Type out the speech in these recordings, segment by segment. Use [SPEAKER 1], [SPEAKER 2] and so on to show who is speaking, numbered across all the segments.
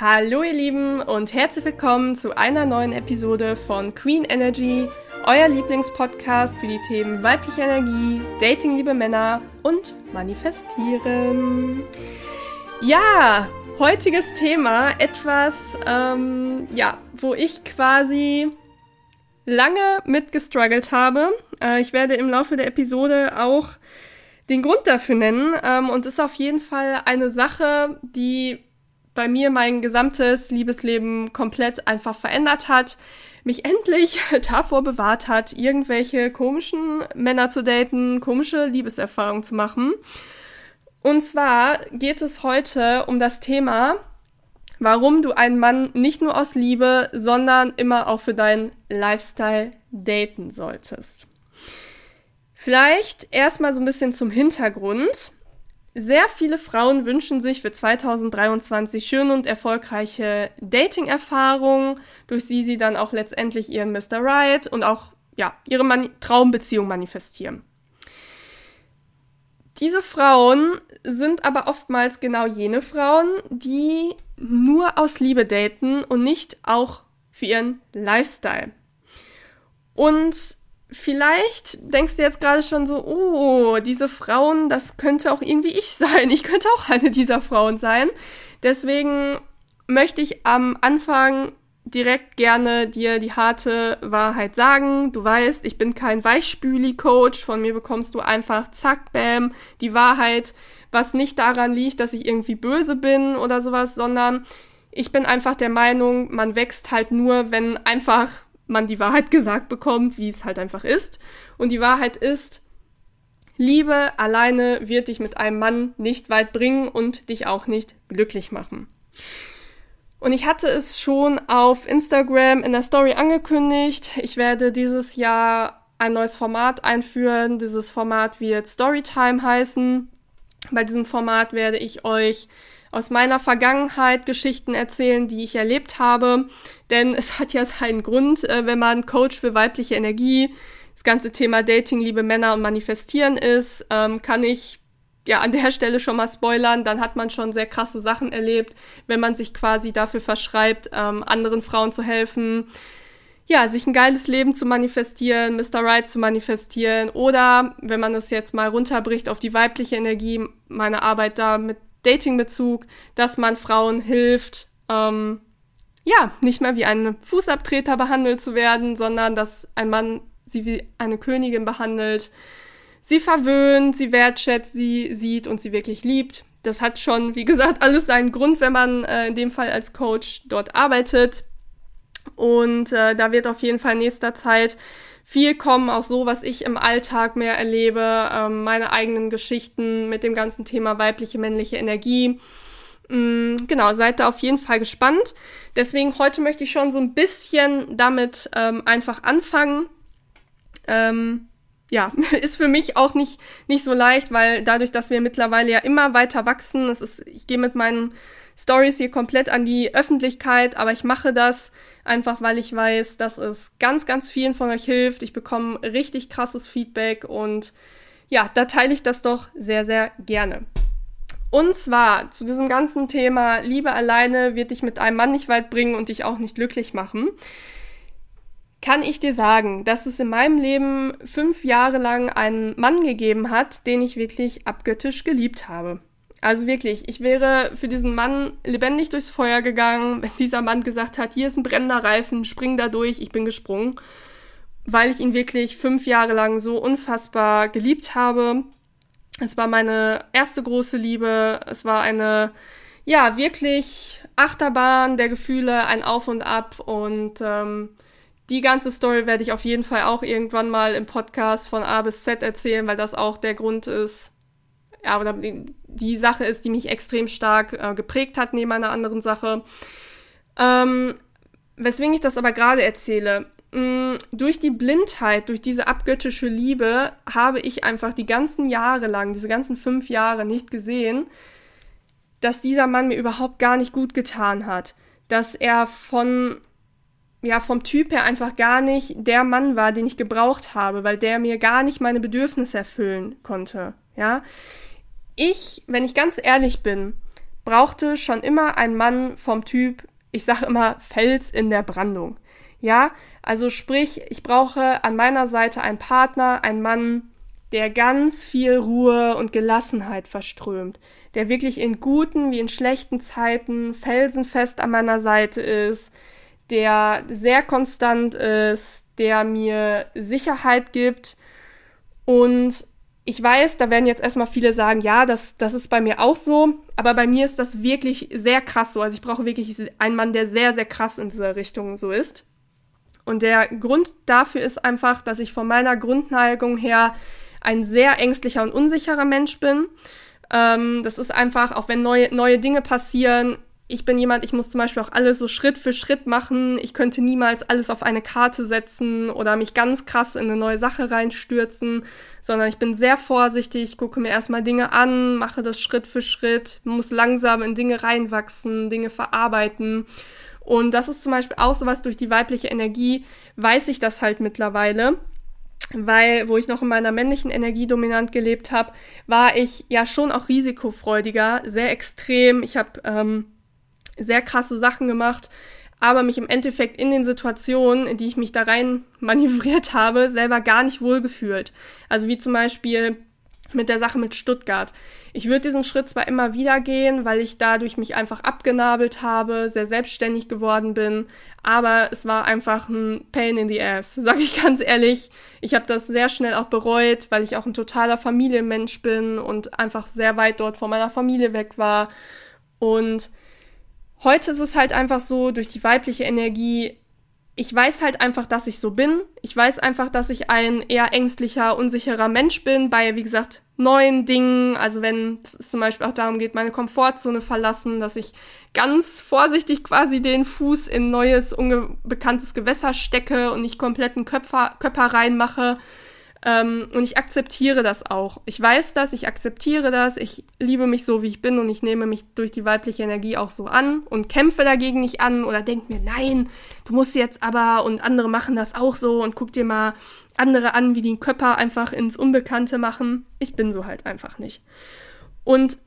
[SPEAKER 1] Hallo ihr Lieben und herzlich willkommen zu einer neuen Episode von Queen Energy, euer Lieblingspodcast für die Themen weibliche Energie, Dating liebe Männer und Manifestieren. Ja, heutiges Thema etwas, ähm, ja, wo ich quasi lange mitgestruggelt habe. Äh, ich werde im Laufe der Episode auch den Grund dafür nennen ähm, und ist auf jeden Fall eine Sache, die bei mir mein gesamtes Liebesleben komplett einfach verändert hat, mich endlich davor bewahrt hat, irgendwelche komischen Männer zu daten, komische Liebeserfahrungen zu machen. Und zwar geht es heute um das Thema, warum du einen Mann nicht nur aus Liebe, sondern immer auch für deinen Lifestyle daten solltest. Vielleicht erstmal so ein bisschen zum Hintergrund. Sehr viele Frauen wünschen sich für 2023 schöne und erfolgreiche Dating-Erfahrungen, durch die sie dann auch letztendlich ihren Mr. Right und auch ja, ihre Mani Traumbeziehung manifestieren. Diese Frauen sind aber oftmals genau jene Frauen, die nur aus Liebe daten und nicht auch für ihren Lifestyle. Und vielleicht denkst du jetzt gerade schon so, oh, diese Frauen, das könnte auch irgendwie ich sein. Ich könnte auch eine dieser Frauen sein. Deswegen möchte ich am Anfang direkt gerne dir die harte Wahrheit sagen. Du weißt, ich bin kein Weichspüli-Coach. Von mir bekommst du einfach zack, bam, die Wahrheit, was nicht daran liegt, dass ich irgendwie böse bin oder sowas, sondern ich bin einfach der Meinung, man wächst halt nur, wenn einfach man die Wahrheit gesagt bekommt, wie es halt einfach ist. Und die Wahrheit ist, Liebe alleine wird dich mit einem Mann nicht weit bringen und dich auch nicht glücklich machen. Und ich hatte es schon auf Instagram in der Story angekündigt. Ich werde dieses Jahr ein neues Format einführen. Dieses Format wird Storytime heißen. Bei diesem Format werde ich euch aus meiner Vergangenheit Geschichten erzählen, die ich erlebt habe. Denn es hat ja seinen Grund, äh, wenn man Coach für weibliche Energie, das ganze Thema Dating, liebe Männer und Manifestieren ist, ähm, kann ich ja an der Stelle schon mal spoilern, dann hat man schon sehr krasse Sachen erlebt, wenn man sich quasi dafür verschreibt, ähm, anderen Frauen zu helfen, ja, sich ein geiles Leben zu manifestieren, Mr. Right zu manifestieren oder wenn man es jetzt mal runterbricht auf die weibliche Energie, meine Arbeit da mit Datingbezug, dass man Frauen hilft, ähm, ja, nicht mehr wie ein Fußabtreter behandelt zu werden, sondern dass ein Mann sie wie eine Königin behandelt, sie verwöhnt, sie wertschätzt, sie sieht und sie wirklich liebt. Das hat schon, wie gesagt, alles seinen Grund, wenn man äh, in dem Fall als Coach dort arbeitet. Und äh, da wird auf jeden Fall nächster Zeit viel kommen, auch so, was ich im Alltag mehr erlebe, ähm, meine eigenen Geschichten mit dem ganzen Thema weibliche, männliche Energie. Mm, genau, seid da auf jeden Fall gespannt. Deswegen heute möchte ich schon so ein bisschen damit ähm, einfach anfangen. Ähm, ja, ist für mich auch nicht, nicht so leicht, weil dadurch, dass wir mittlerweile ja immer weiter wachsen, es ist, ich gehe mit meinen Stories hier komplett an die Öffentlichkeit, aber ich mache das einfach, weil ich weiß, dass es ganz, ganz vielen von euch hilft. Ich bekomme richtig krasses Feedback und ja, da teile ich das doch sehr, sehr gerne. Und zwar zu diesem ganzen Thema Liebe alleine wird dich mit einem Mann nicht weit bringen und dich auch nicht glücklich machen. Kann ich dir sagen, dass es in meinem Leben fünf Jahre lang einen Mann gegeben hat, den ich wirklich abgöttisch geliebt habe. Also wirklich, ich wäre für diesen Mann lebendig durchs Feuer gegangen, wenn dieser Mann gesagt hat, hier ist ein brennender Reifen, spring da durch, ich bin gesprungen. Weil ich ihn wirklich fünf Jahre lang so unfassbar geliebt habe. Es war meine erste große Liebe. Es war eine, ja, wirklich Achterbahn der Gefühle, ein Auf und Ab. Und ähm, die ganze Story werde ich auf jeden Fall auch irgendwann mal im Podcast von A bis Z erzählen, weil das auch der Grund ist, ja, oder die Sache ist, die mich extrem stark äh, geprägt hat neben einer anderen Sache. Ähm, weswegen ich das aber gerade erzähle. Mm, durch die Blindheit, durch diese abgöttische Liebe habe ich einfach die ganzen Jahre lang, diese ganzen fünf Jahre nicht gesehen, dass dieser Mann mir überhaupt gar nicht gut getan hat. Dass er von, ja, vom Typ her einfach gar nicht der Mann war, den ich gebraucht habe, weil der mir gar nicht meine Bedürfnisse erfüllen konnte. Ja, ich, wenn ich ganz ehrlich bin, brauchte schon immer einen Mann vom Typ, ich sage immer Fels in der Brandung. Ja, also sprich, ich brauche an meiner Seite einen Partner, einen Mann, der ganz viel Ruhe und Gelassenheit verströmt, der wirklich in guten wie in schlechten Zeiten felsenfest an meiner Seite ist, der sehr konstant ist, der mir Sicherheit gibt. Und ich weiß, da werden jetzt erstmal viele sagen, ja, das, das ist bei mir auch so, aber bei mir ist das wirklich sehr krass so. Also ich brauche wirklich einen Mann, der sehr, sehr krass in dieser Richtung so ist. Und der Grund dafür ist einfach, dass ich von meiner Grundneigung her ein sehr ängstlicher und unsicherer Mensch bin. Ähm, das ist einfach, auch wenn neue, neue Dinge passieren, ich bin jemand, ich muss zum Beispiel auch alles so Schritt für Schritt machen. Ich könnte niemals alles auf eine Karte setzen oder mich ganz krass in eine neue Sache reinstürzen, sondern ich bin sehr vorsichtig, gucke mir erstmal Dinge an, mache das Schritt für Schritt, muss langsam in Dinge reinwachsen, Dinge verarbeiten. Und das ist zum Beispiel auch sowas durch die weibliche Energie, weiß ich das halt mittlerweile weil wo ich noch in meiner männlichen Energie dominant gelebt habe, war ich ja schon auch risikofreudiger, sehr extrem. Ich habe ähm, sehr krasse Sachen gemacht, aber mich im Endeffekt in den Situationen, in die ich mich da rein manövriert habe, selber gar nicht wohlgefühlt. Also wie zum Beispiel mit der Sache mit Stuttgart. Ich würde diesen Schritt zwar immer wieder gehen, weil ich dadurch mich einfach abgenabelt habe, sehr selbstständig geworden bin, aber es war einfach ein Pain in the Ass, sage ich ganz ehrlich. Ich habe das sehr schnell auch bereut, weil ich auch ein totaler Familienmensch bin und einfach sehr weit dort von meiner Familie weg war. Und heute ist es halt einfach so, durch die weibliche Energie ich weiß halt einfach, dass ich so bin. Ich weiß einfach, dass ich ein eher ängstlicher, unsicherer Mensch bin bei, wie gesagt, neuen Dingen. Also wenn es zum Beispiel auch darum geht, meine Komfortzone verlassen, dass ich ganz vorsichtig quasi den Fuß in neues, unbekanntes Gewässer stecke und nicht kompletten Köpfer, Köpfer reinmache. Ähm, und ich akzeptiere das auch. Ich weiß das, ich akzeptiere das, ich liebe mich so, wie ich bin und ich nehme mich durch die weibliche Energie auch so an und kämpfe dagegen nicht an oder denke mir, nein, du musst jetzt aber und andere machen das auch so und guck dir mal andere an, wie die den Körper einfach ins Unbekannte machen. Ich bin so halt einfach nicht. Und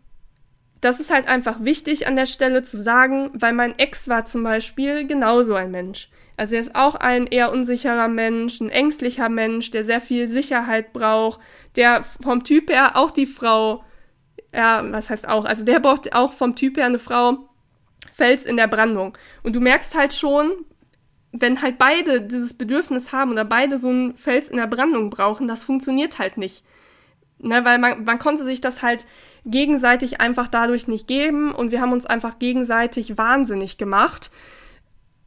[SPEAKER 1] das ist halt einfach wichtig an der Stelle zu sagen, weil mein Ex war zum Beispiel genauso ein Mensch. Also er ist auch ein eher unsicherer Mensch, ein ängstlicher Mensch, der sehr viel Sicherheit braucht, der vom Typ her auch die Frau, ja, was heißt auch, also der braucht auch vom Typ her eine Frau, Fels in der Brandung. Und du merkst halt schon, wenn halt beide dieses Bedürfnis haben oder beide so einen Fels in der Brandung brauchen, das funktioniert halt nicht. Ne, weil man, man konnte sich das halt gegenseitig einfach dadurch nicht geben und wir haben uns einfach gegenseitig wahnsinnig gemacht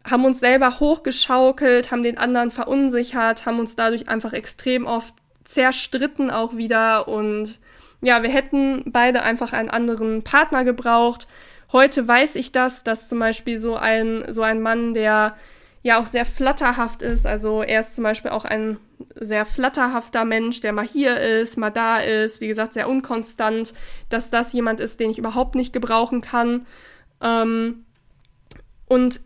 [SPEAKER 1] haben uns selber hochgeschaukelt, haben den anderen verunsichert, haben uns dadurch einfach extrem oft zerstritten auch wieder und ja, wir hätten beide einfach einen anderen Partner gebraucht. Heute weiß ich das, dass zum Beispiel so ein, so ein Mann, der ja auch sehr flatterhaft ist, also er ist zum Beispiel auch ein sehr flatterhafter Mensch, der mal hier ist, mal da ist, wie gesagt, sehr unkonstant, dass das jemand ist, den ich überhaupt nicht gebrauchen kann. Ähm, und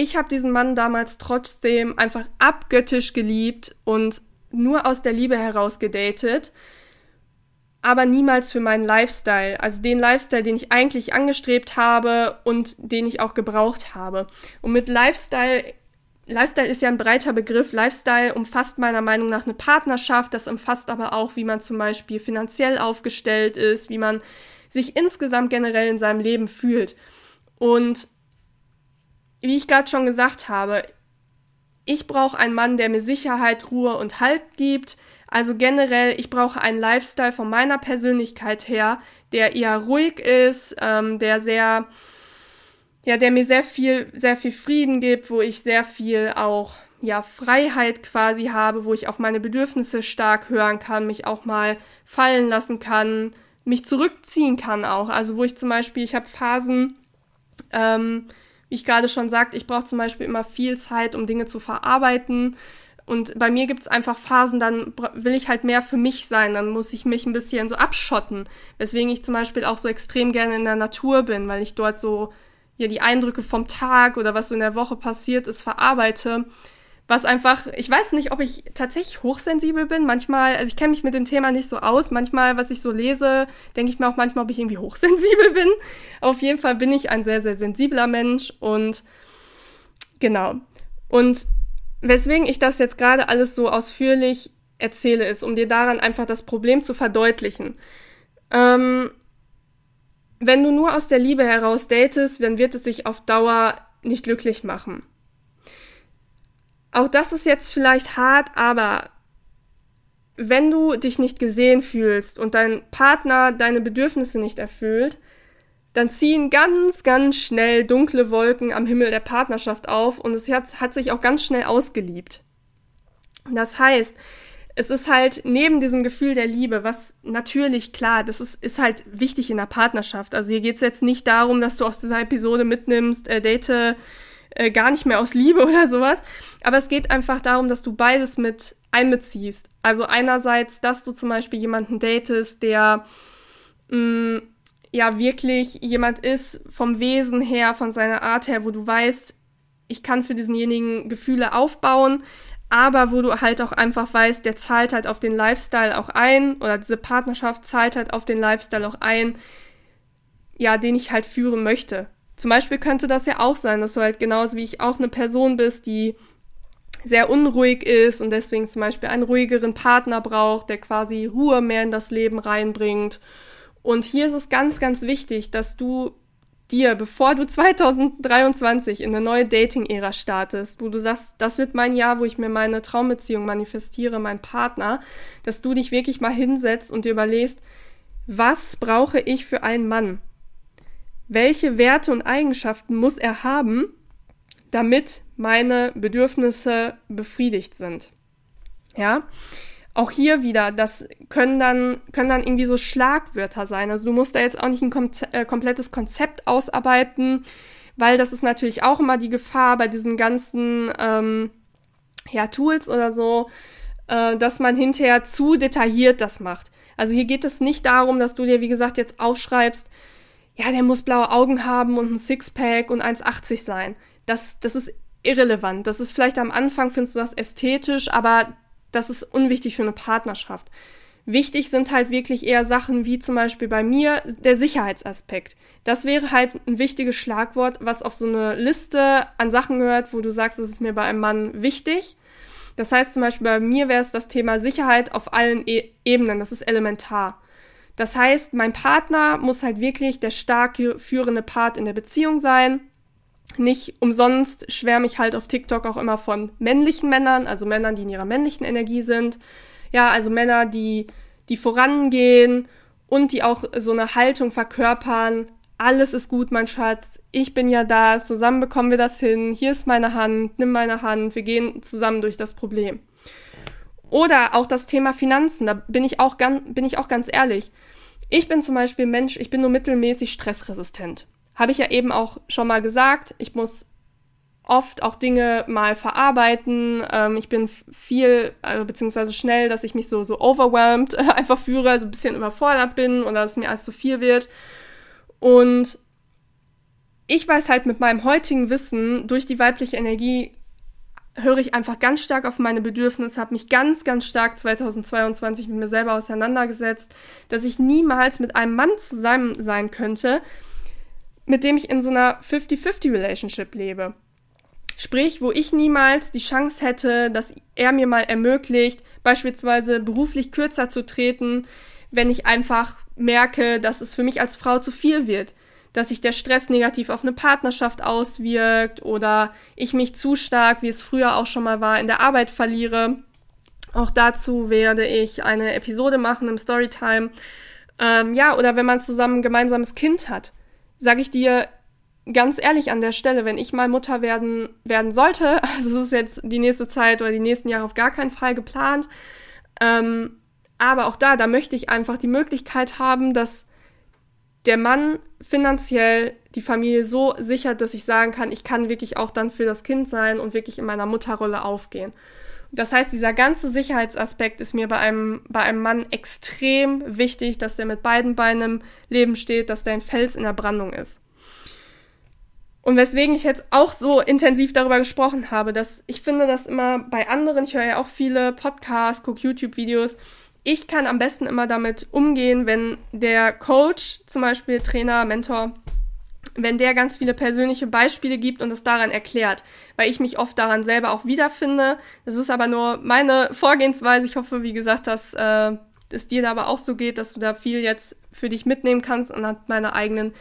[SPEAKER 1] ich habe diesen Mann damals trotzdem einfach abgöttisch geliebt und nur aus der Liebe heraus gedatet, aber niemals für meinen Lifestyle, also den Lifestyle, den ich eigentlich angestrebt habe und den ich auch gebraucht habe. Und mit Lifestyle Lifestyle ist ja ein breiter Begriff. Lifestyle umfasst meiner Meinung nach eine Partnerschaft. Das umfasst aber auch, wie man zum Beispiel finanziell aufgestellt ist, wie man sich insgesamt generell in seinem Leben fühlt. Und wie ich gerade schon gesagt habe, ich brauche einen Mann, der mir Sicherheit, Ruhe und Halt gibt. Also generell, ich brauche einen Lifestyle von meiner Persönlichkeit her, der eher ruhig ist, ähm, der sehr, ja, der mir sehr viel, sehr viel Frieden gibt, wo ich sehr viel auch, ja, Freiheit quasi habe, wo ich auf meine Bedürfnisse stark hören kann, mich auch mal fallen lassen kann, mich zurückziehen kann auch. Also wo ich zum Beispiel, ich habe Phasen, ähm, wie ich gerade schon sagte, ich brauche zum Beispiel immer viel Zeit, um Dinge zu verarbeiten. Und bei mir gibt es einfach Phasen, dann will ich halt mehr für mich sein, dann muss ich mich ein bisschen so abschotten. Weswegen ich zum Beispiel auch so extrem gerne in der Natur bin, weil ich dort so ja die Eindrücke vom Tag oder was so in der Woche passiert ist, verarbeite. Was einfach, ich weiß nicht, ob ich tatsächlich hochsensibel bin. Manchmal, also ich kenne mich mit dem Thema nicht so aus. Manchmal, was ich so lese, denke ich mir auch manchmal, ob ich irgendwie hochsensibel bin. Auf jeden Fall bin ich ein sehr, sehr sensibler Mensch und genau. Und weswegen ich das jetzt gerade alles so ausführlich erzähle, ist, um dir daran einfach das Problem zu verdeutlichen. Ähm, wenn du nur aus der Liebe heraus datest, dann wird es sich auf Dauer nicht glücklich machen. Auch das ist jetzt vielleicht hart, aber wenn du dich nicht gesehen fühlst und dein Partner deine Bedürfnisse nicht erfüllt, dann ziehen ganz, ganz schnell dunkle Wolken am Himmel der Partnerschaft auf und es hat, hat sich auch ganz schnell ausgeliebt. Das heißt, es ist halt neben diesem Gefühl der Liebe, was natürlich klar, das ist, ist halt wichtig in der Partnerschaft. Also hier geht es jetzt nicht darum, dass du aus dieser Episode mitnimmst, äh, date äh, gar nicht mehr aus Liebe oder sowas. Aber es geht einfach darum, dass du beides mit einbeziehst. Also einerseits, dass du zum Beispiel jemanden datest, der mh, mm, ja wirklich jemand ist vom Wesen her, von seiner Art her, wo du weißt, ich kann für diesenjenigen Gefühle aufbauen, aber wo du halt auch einfach weißt, der zahlt halt auf den Lifestyle auch ein oder diese Partnerschaft zahlt halt auf den Lifestyle auch ein, ja, den ich halt führen möchte. Zum Beispiel könnte das ja auch sein, dass du halt genauso wie ich auch eine Person bist, die sehr unruhig ist und deswegen zum Beispiel einen ruhigeren Partner braucht, der quasi Ruhe mehr in das Leben reinbringt. Und hier ist es ganz, ganz wichtig, dass du dir, bevor du 2023 in eine neue Dating-Ära startest, wo du sagst, das wird mein Jahr, wo ich mir meine Traumbeziehung manifestiere, mein Partner, dass du dich wirklich mal hinsetzt und dir überlegst, was brauche ich für einen Mann? Welche Werte und Eigenschaften muss er haben, damit meine Bedürfnisse befriedigt sind. Ja, auch hier wieder, das können dann, können dann irgendwie so Schlagwörter sein. Also du musst da jetzt auch nicht ein kom äh, komplettes Konzept ausarbeiten, weil das ist natürlich auch immer die Gefahr bei diesen ganzen ähm, ja, Tools oder so, äh, dass man hinterher zu detailliert das macht. Also hier geht es nicht darum, dass du dir, wie gesagt, jetzt aufschreibst, ja, der muss blaue Augen haben und ein Sixpack und 1,80 sein. Das, das ist irrelevant. Das ist vielleicht am Anfang, findest du das ästhetisch, aber das ist unwichtig für eine Partnerschaft. Wichtig sind halt wirklich eher Sachen wie zum Beispiel bei mir der Sicherheitsaspekt. Das wäre halt ein wichtiges Schlagwort, was auf so eine Liste an Sachen gehört, wo du sagst, es ist mir bei einem Mann wichtig. Das heißt zum Beispiel bei mir wäre es das Thema Sicherheit auf allen e Ebenen. Das ist elementar. Das heißt, mein Partner muss halt wirklich der starke führende Part in der Beziehung sein. Nicht umsonst schwärme ich halt auf TikTok auch immer von männlichen Männern, also Männern, die in ihrer männlichen Energie sind. Ja, also Männer, die, die vorangehen und die auch so eine Haltung verkörpern. Alles ist gut, mein Schatz. Ich bin ja da. Zusammen bekommen wir das hin. Hier ist meine Hand. Nimm meine Hand. Wir gehen zusammen durch das Problem. Oder auch das Thema Finanzen. Da bin ich auch ganz, bin ich auch ganz ehrlich. Ich bin zum Beispiel Mensch, ich bin nur mittelmäßig stressresistent. Habe ich ja eben auch schon mal gesagt. Ich muss oft auch Dinge mal verarbeiten. Ähm, ich bin viel, also beziehungsweise schnell, dass ich mich so, so overwhelmed äh, einfach führe, also ein bisschen überfordert bin oder dass mir alles zu viel wird. Und ich weiß halt mit meinem heutigen Wissen durch die weibliche Energie höre ich einfach ganz stark auf meine Bedürfnisse, habe mich ganz, ganz stark 2022 mit mir selber auseinandergesetzt, dass ich niemals mit einem Mann zusammen sein könnte, mit dem ich in so einer 50-50-Relationship lebe. Sprich, wo ich niemals die Chance hätte, dass er mir mal ermöglicht, beispielsweise beruflich kürzer zu treten, wenn ich einfach merke, dass es für mich als Frau zu viel wird dass sich der Stress negativ auf eine Partnerschaft auswirkt oder ich mich zu stark, wie es früher auch schon mal war, in der Arbeit verliere. Auch dazu werde ich eine Episode machen im Storytime. Ähm, ja, oder wenn man zusammen ein gemeinsames Kind hat, sage ich dir ganz ehrlich an der Stelle, wenn ich mal Mutter werden, werden sollte, also es ist jetzt die nächste Zeit oder die nächsten Jahre auf gar keinen Fall geplant, ähm, aber auch da, da möchte ich einfach die Möglichkeit haben, dass der Mann finanziell die Familie so sichert, dass ich sagen kann, ich kann wirklich auch dann für das Kind sein und wirklich in meiner Mutterrolle aufgehen. Das heißt, dieser ganze Sicherheitsaspekt ist mir bei einem, bei einem Mann extrem wichtig, dass der mit beiden Beinen im Leben steht, dass der ein Fels in der Brandung ist. Und weswegen ich jetzt auch so intensiv darüber gesprochen habe, dass ich finde, dass immer bei anderen, ich höre ja auch viele Podcasts, gucke YouTube-Videos, ich kann am besten immer damit umgehen, wenn der Coach, zum Beispiel Trainer, Mentor, wenn der ganz viele persönliche Beispiele gibt und es daran erklärt, weil ich mich oft daran selber auch wiederfinde. Das ist aber nur meine Vorgehensweise. Ich hoffe, wie gesagt, dass äh, es dir da aber auch so geht, dass du da viel jetzt für dich mitnehmen kannst anhand meiner eigenen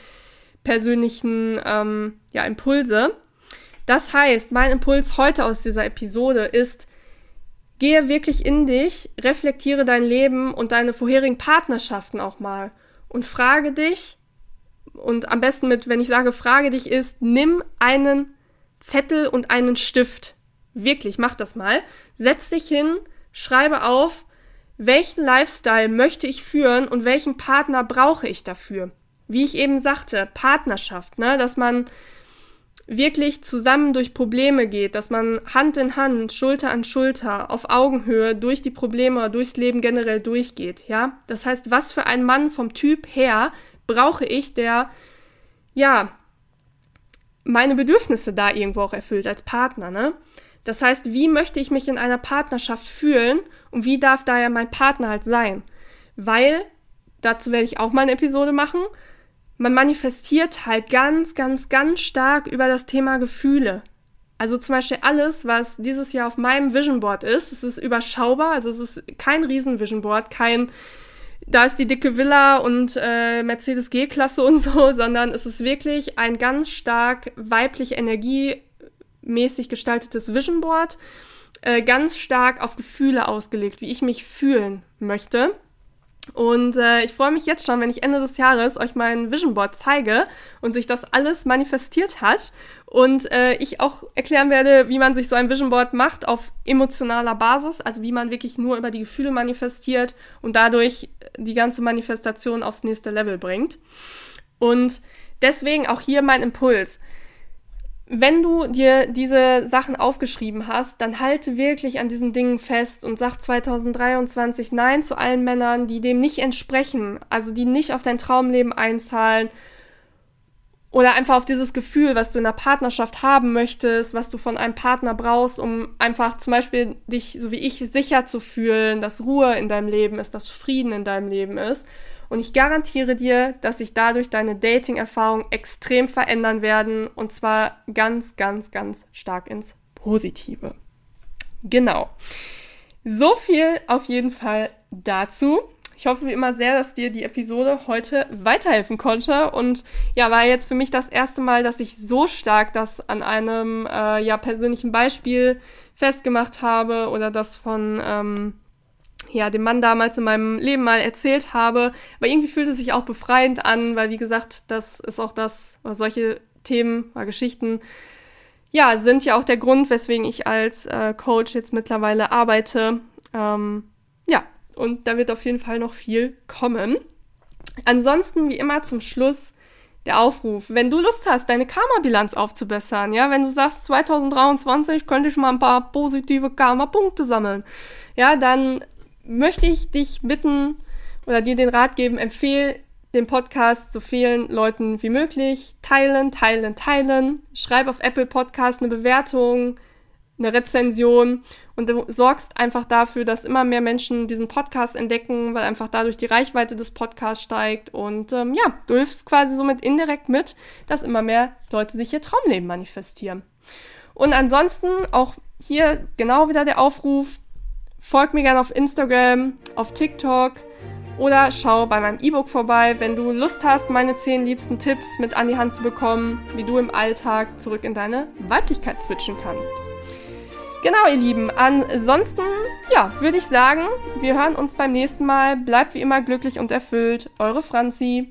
[SPEAKER 1] persönlichen ähm, ja, Impulse. Das heißt, mein Impuls heute aus dieser Episode ist, gehe wirklich in dich, reflektiere dein Leben und deine vorherigen Partnerschaften auch mal und frage dich, und am besten mit, wenn ich sage, frage dich ist, nimm einen Zettel und einen Stift. Wirklich, mach das mal. Setz dich hin, schreibe auf, welchen Lifestyle möchte ich führen und welchen Partner brauche ich dafür. Wie ich eben sagte, Partnerschaft, ne, dass man wirklich zusammen durch Probleme geht, dass man Hand in Hand, Schulter an Schulter, auf Augenhöhe durch die Probleme, durchs Leben generell durchgeht, ja? Das heißt, was für ein Mann vom Typ her brauche ich, der, ja, meine Bedürfnisse da irgendwo auch erfüllt als Partner, ne? Das heißt, wie möchte ich mich in einer Partnerschaft fühlen und wie darf da ja mein Partner halt sein? Weil, dazu werde ich auch mal eine Episode machen, man manifestiert halt ganz, ganz, ganz stark über das Thema Gefühle. Also zum Beispiel alles, was dieses Jahr auf meinem Vision Board ist, es ist überschaubar, also es ist kein Riesen Vision Board, kein da ist die dicke Villa und äh, Mercedes G-Klasse und so, sondern es ist wirklich ein ganz stark weiblich energiemäßig gestaltetes Vision Board, äh, ganz stark auf Gefühle ausgelegt, wie ich mich fühlen möchte. Und äh, ich freue mich jetzt schon, wenn ich Ende des Jahres euch mein Vision Board zeige und sich das alles manifestiert hat und äh, ich auch erklären werde, wie man sich so ein Vision Board macht auf emotionaler Basis, also wie man wirklich nur über die Gefühle manifestiert und dadurch die ganze Manifestation aufs nächste Level bringt. Und deswegen auch hier mein Impuls wenn du dir diese Sachen aufgeschrieben hast, dann halte wirklich an diesen Dingen fest und sag 2023 Nein zu allen Männern, die dem nicht entsprechen, also die nicht auf dein Traumleben einzahlen oder einfach auf dieses Gefühl, was du in der Partnerschaft haben möchtest, was du von einem Partner brauchst, um einfach zum Beispiel dich, so wie ich, sicher zu fühlen, dass Ruhe in deinem Leben ist, dass Frieden in deinem Leben ist. Und ich garantiere dir, dass sich dadurch deine Dating-Erfahrungen extrem verändern werden. Und zwar ganz, ganz, ganz stark ins Positive. Genau. So viel auf jeden Fall dazu. Ich hoffe wie immer sehr, dass dir die Episode heute weiterhelfen konnte. Und ja, war jetzt für mich das erste Mal, dass ich so stark das an einem äh, ja, persönlichen Beispiel festgemacht habe oder das von ähm, ja, dem Mann damals in meinem Leben mal erzählt habe. Aber irgendwie fühlt es sich auch befreiend an, weil wie gesagt, das ist auch das, solche Themen oder Geschichten, ja, sind ja auch der Grund, weswegen ich als äh, Coach jetzt mittlerweile arbeite. Ähm, und da wird auf jeden Fall noch viel kommen. Ansonsten, wie immer zum Schluss, der Aufruf, wenn du Lust hast, deine Karma-Bilanz aufzubessern, ja, wenn du sagst, 2023 könnte ich mal ein paar positive Karma-Punkte sammeln, ja, dann möchte ich dich bitten oder dir den Rat geben, empfehle den Podcast so vielen Leuten wie möglich. Teilen, teilen, teilen. Schreib auf Apple Podcast eine Bewertung, eine Rezension und du sorgst einfach dafür, dass immer mehr Menschen diesen Podcast entdecken, weil einfach dadurch die Reichweite des Podcasts steigt und ähm, ja, du hilfst quasi somit indirekt mit, dass immer mehr Leute sich ihr Traumleben manifestieren. Und ansonsten auch hier genau wieder der Aufruf, Folg mir gerne auf Instagram, auf TikTok oder schau bei meinem E-Book vorbei, wenn du Lust hast, meine 10 liebsten Tipps mit an die Hand zu bekommen, wie du im Alltag zurück in deine Weiblichkeit switchen kannst. Genau, ihr Lieben. Ansonsten, ja, würde ich sagen, wir hören uns beim nächsten Mal. Bleibt wie immer glücklich und erfüllt. Eure Franzi.